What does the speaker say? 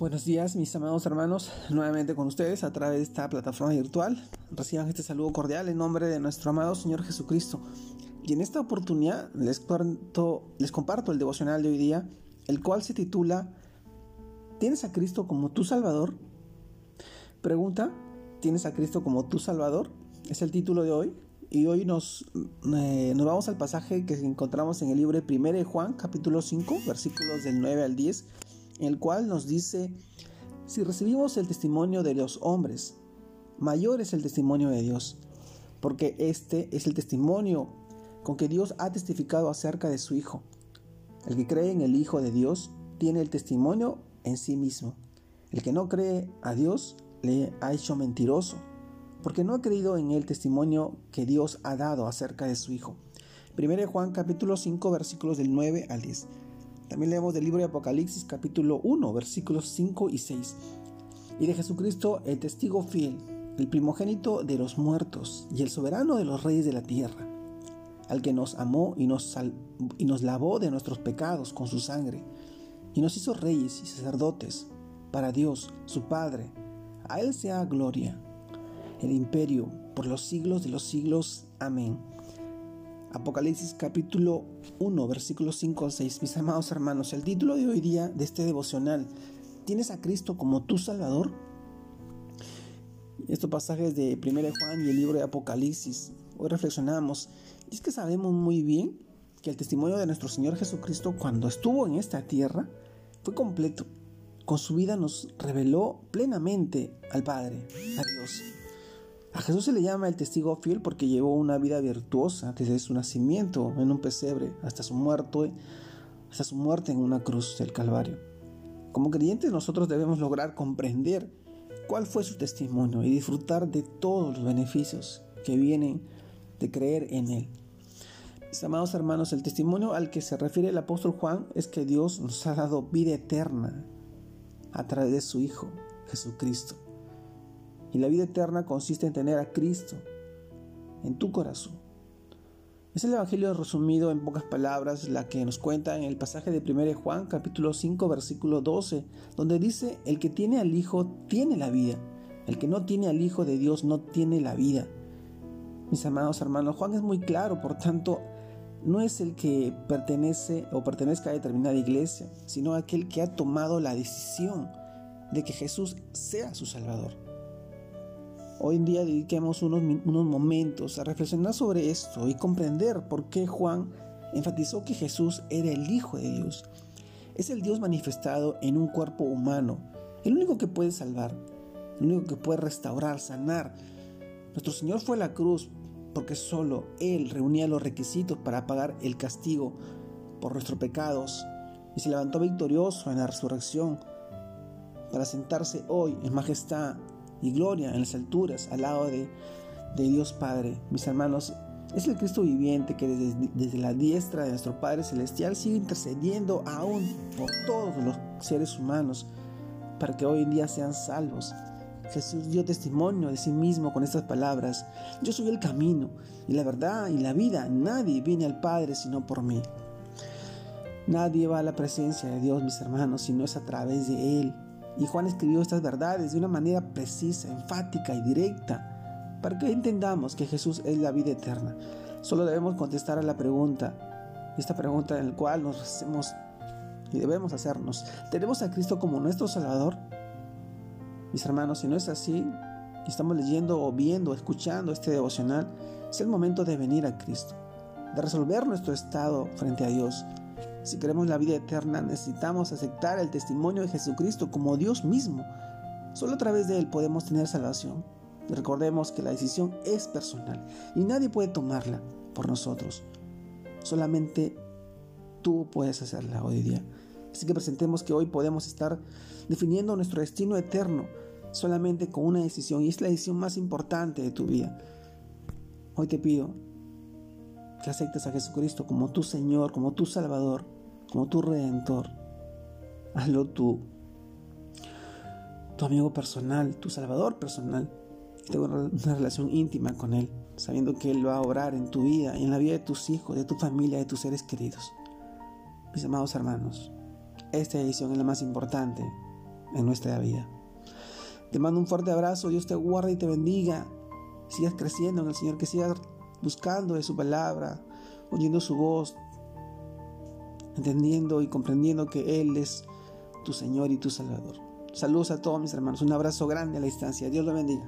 Buenos días, mis amados hermanos, nuevamente con ustedes a través de esta plataforma virtual. Reciban este saludo cordial en nombre de nuestro amado Señor Jesucristo. Y en esta oportunidad les, les comparto el devocional de hoy día, el cual se titula ¿Tienes a Cristo como tu Salvador? Pregunta, ¿tienes a Cristo como tu Salvador? Es el título de hoy. Y hoy nos, eh, nos vamos al pasaje que encontramos en el libro de 1 de Juan, capítulo 5, versículos del 9 al 10 en el cual nos dice, si recibimos el testimonio de los hombres, mayor es el testimonio de Dios, porque este es el testimonio con que Dios ha testificado acerca de su Hijo. El que cree en el Hijo de Dios tiene el testimonio en sí mismo. El que no cree a Dios le ha hecho mentiroso, porque no ha creído en el testimonio que Dios ha dado acerca de su Hijo. 1 Juan capítulo 5 versículos del 9 al 10. También leemos del libro de Apocalipsis capítulo 1 versículos 5 y 6. Y de Jesucristo el testigo fiel, el primogénito de los muertos y el soberano de los reyes de la tierra, al que nos amó y nos, y nos lavó de nuestros pecados con su sangre, y nos hizo reyes y sacerdotes para Dios, su Padre. A Él sea gloria, el imperio, por los siglos de los siglos. Amén. Apocalipsis capítulo 1, versículos 5 al 6. Mis amados hermanos, el título de hoy día de este devocional, ¿tienes a Cristo como tu Salvador? Estos pasajes de 1 Juan y el libro de Apocalipsis, hoy reflexionamos, y es que sabemos muy bien que el testimonio de nuestro Señor Jesucristo cuando estuvo en esta tierra fue completo. Con su vida nos reveló plenamente al Padre, a Dios. A Jesús se le llama el testigo fiel porque llevó una vida virtuosa desde su nacimiento en un pesebre hasta su muerte, hasta su muerte en una cruz del Calvario. Como creyentes nosotros debemos lograr comprender cuál fue su testimonio y disfrutar de todos los beneficios que vienen de creer en él. Mis amados hermanos, el testimonio al que se refiere el apóstol Juan es que Dios nos ha dado vida eterna a través de su Hijo, Jesucristo. Y la vida eterna consiste en tener a Cristo en tu corazón. Es el Evangelio resumido en pocas palabras la que nos cuenta en el pasaje de 1 Juan capítulo 5 versículo 12, donde dice, el que tiene al Hijo tiene la vida, el que no tiene al Hijo de Dios no tiene la vida. Mis amados hermanos, Juan es muy claro, por tanto, no es el que pertenece o pertenezca a determinada iglesia, sino aquel que ha tomado la decisión de que Jesús sea su Salvador. Hoy en día dediquemos unos, unos momentos a reflexionar sobre esto y comprender por qué Juan enfatizó que Jesús era el Hijo de Dios. Es el Dios manifestado en un cuerpo humano, el único que puede salvar, el único que puede restaurar, sanar. Nuestro Señor fue a la cruz porque solo Él reunía los requisitos para pagar el castigo por nuestros pecados y se levantó victorioso en la resurrección para sentarse hoy en majestad y gloria en las alturas al lado de, Dios Padre. Mis hermanos, es el Cristo viviente que desde, desde, la diestra de nuestro Padre Celestial sigue intercediendo aún por todos los seres humanos para que hoy en día sean salvos. Jesús dio testimonio de sí mismo con estas palabras. Yo soy el camino y la verdad y la vida. Nadie viene al Padre sino por mí. Nadie va a la presencia de Dios, mis hermanos, si no es a través de Él. Y Juan escribió estas verdades de una manera precisa, enfática y directa, para que entendamos que Jesús es la vida eterna. Solo debemos contestar a la pregunta, esta pregunta en la cual nos hacemos y debemos hacernos. ¿Tenemos a Cristo como nuestro Salvador? Mis hermanos, si no es así, y estamos leyendo o viendo, escuchando este devocional, es el momento de venir a Cristo, de resolver nuestro estado frente a Dios, si queremos la vida eterna, necesitamos aceptar el testimonio de Jesucristo como Dios mismo. Solo a través de Él podemos tener salvación. recordemos que la decisión es personal y nadie puede tomarla por nosotros. Solamente tú puedes hacerla hoy día. Así que presentemos que hoy podemos estar definiendo nuestro destino eterno solamente con una decisión y es la decisión más importante de tu vida. Hoy te pido que aceptes a Jesucristo como tu Señor, como tu Salvador como tu redentor. Hazlo tú, tu amigo personal, tu salvador personal. Tengo una relación íntima con Él, sabiendo que Él va a obrar en tu vida y en la vida de tus hijos, de tu familia, de tus seres queridos. Mis amados hermanos, esta decisión es la más importante en nuestra vida. Te mando un fuerte abrazo, Dios te guarde y te bendiga. Sigas creciendo en el Señor, que sigas buscando de su palabra, oyendo su voz, entendiendo y comprendiendo que Él es tu Señor y tu Salvador. Saludos a todos mis hermanos, un abrazo grande a la distancia, Dios lo bendiga.